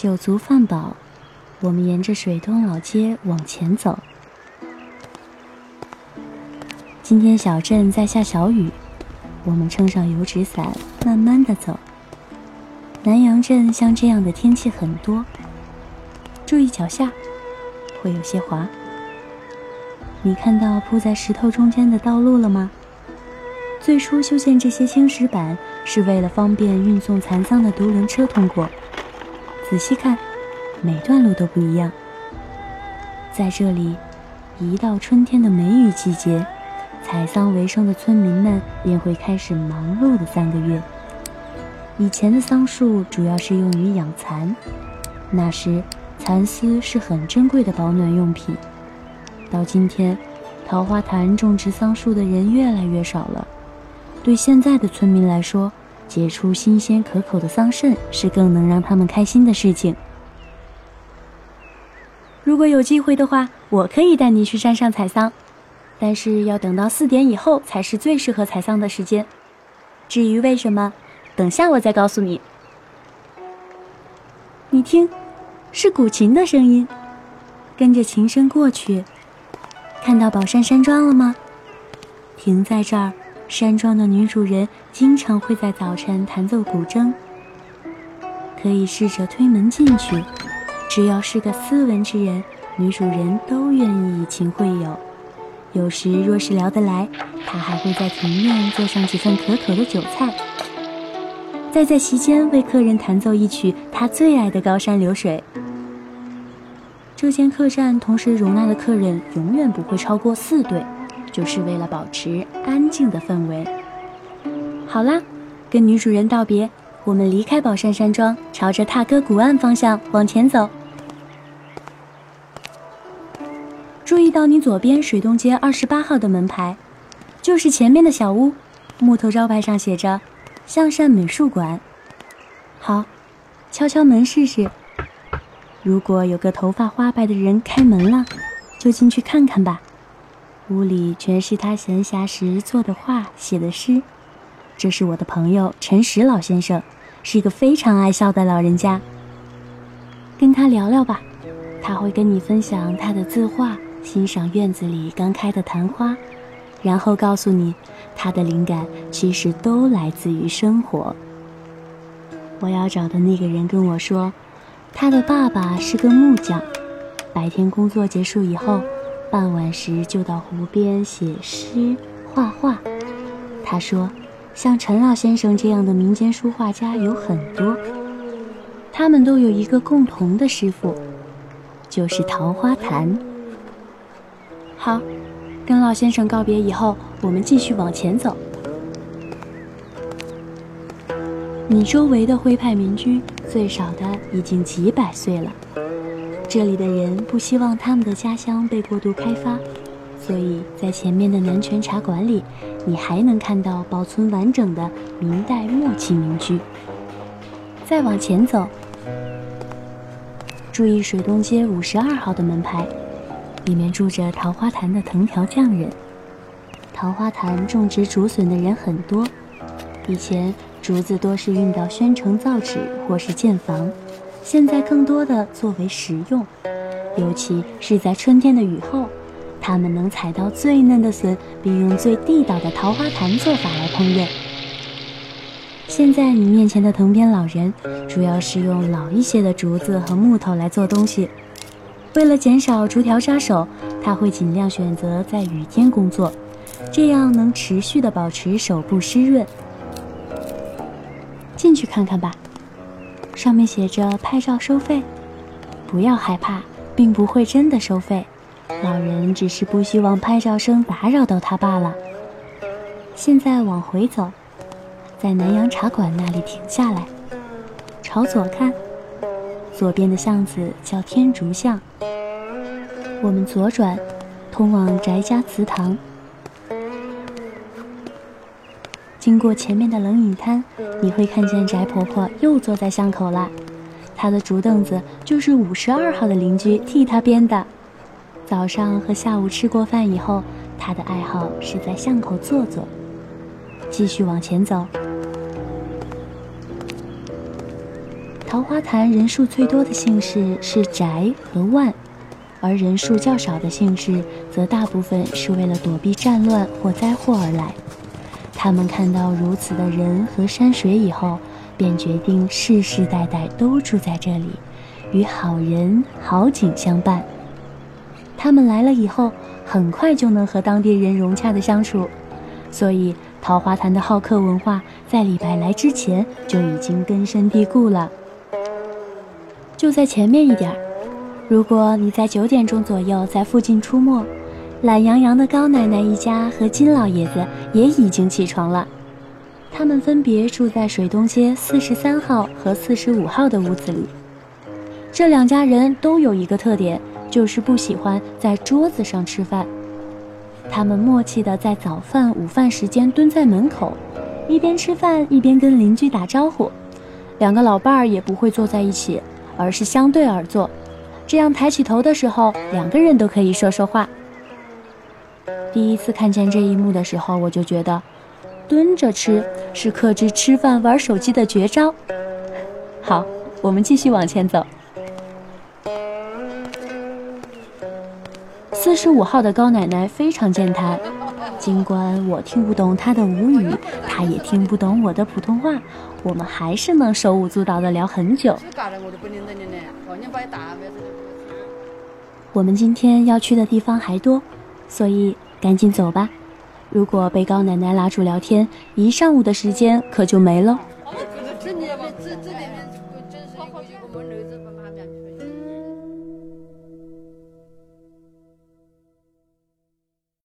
酒足饭饱，我们沿着水东老街往前走。今天小镇在下小雨，我们撑上油纸伞，慢慢的走。南阳镇像这样的天气很多，注意脚下，会有些滑。你看到铺在石头中间的道路了吗？最初修建这些青石板是为了方便运送残丧的独轮车通过。仔细看，每段路都不一样。在这里，一到春天的梅雨季节。采桑为生的村民们便会开始忙碌的三个月。以前的桑树主要是用于养蚕，那时蚕丝是很珍贵的保暖用品。到今天，桃花潭种植桑树的人越来越少了。对现在的村民来说，结出新鲜可口的桑葚是更能让他们开心的事情。如果有机会的话，我可以带你去山上采桑。但是要等到四点以后才是最适合采桑的时间。至于为什么，等下我再告诉你。你听，是古琴的声音，跟着琴声过去，看到宝山山庄了吗？停在这儿，山庄的女主人经常会在早晨弹奏古筝。可以试着推门进去，只要是个斯文之人，女主人都愿意以琴会友。有时若是聊得来，她还会在庭院做上几份可口的酒菜，再在席间为客人弹奏一曲他最爱的《高山流水》。这间客栈同时容纳的客人永远不会超过四对，就是为了保持安静的氛围。好啦，跟女主人道别，我们离开宝山山庄，朝着踏歌古岸方向往前走。注意到你左边水东街二十八号的门牌，就是前面的小屋，木头招牌上写着“向善美术馆”。好，敲敲门试试。如果有个头发花白的人开门了，就进去看看吧。屋里全是他闲暇时做的画、写的诗。这是我的朋友陈实老先生，是一个非常爱笑的老人家。跟他聊聊吧，他会跟你分享他的字画。欣赏院子里刚开的昙花，然后告诉你，他的灵感其实都来自于生活。我要找的那个人跟我说，他的爸爸是个木匠，白天工作结束以后，傍晚时就到湖边写诗画画。他说，像陈老先生这样的民间书画家有很多，他们都有一个共同的师傅，就是桃花潭。好，跟老先生告别以后，我们继续往前走。你周围的徽派民居，最少的已经几百岁了。这里的人不希望他们的家乡被过度开发，所以在前面的南泉茶馆里，你还能看到保存完整的明代末期民居。再往前走，注意水东街五十二号的门牌。里面住着桃花潭的藤条匠人。桃花潭种植竹笋的人很多，以前竹子多是运到宣城造纸或是建房，现在更多的作为食用，尤其是在春天的雨后，他们能采到最嫩的笋，并用最地道的桃花潭做法来烹饪。现在你面前的藤编老人，主要是用老一些的竹子和木头来做东西。为了减少竹条扎手，他会尽量选择在雨天工作，这样能持续的保持手部湿润。进去看看吧，上面写着拍照收费，不要害怕，并不会真的收费，老人只是不希望拍照声打扰到他罢了。现在往回走，在南洋茶馆那里停下来，朝左看。左边的巷子叫天竺巷。我们左转，通往翟家祠堂。经过前面的冷饮摊，你会看见翟婆婆又坐在巷口了。她的竹凳子就是五十二号的邻居替她编的。早上和下午吃过饭以后，她的爱好是在巷口坐坐。继续往前走。桃花潭人数最多的姓氏是翟和万，而人数较少的姓氏则大部分是为了躲避战乱或灾祸而来。他们看到如此的人和山水以后，便决定世世代代都住在这里，与好人好景相伴。他们来了以后，很快就能和当地人融洽的相处，所以桃花潭的好客文化在李白来之前就已经根深蒂固了。就在前面一点儿，如果你在九点钟左右在附近出没，懒洋洋的高奶奶一家和金老爷子也已经起床了。他们分别住在水东街四十三号和四十五号的屋子里。这两家人都有一个特点，就是不喜欢在桌子上吃饭。他们默契地在早饭、午饭时间蹲在门口，一边吃饭一边跟邻居打招呼。两个老伴儿也不会坐在一起。而是相对而坐，这样抬起头的时候，两个人都可以说说话。第一次看见这一幕的时候，我就觉得，蹲着吃是克制吃饭玩手机的绝招。好，我们继续往前走。四十五号的高奶奶非常健谈。尽管我听不懂她的吴语，她也听不懂我的普通话，我们还是能手舞足蹈的聊很久。我们今天要去的地方还多，所以赶紧走吧。如果被高奶奶拉住聊天，一上午的时间可就没了。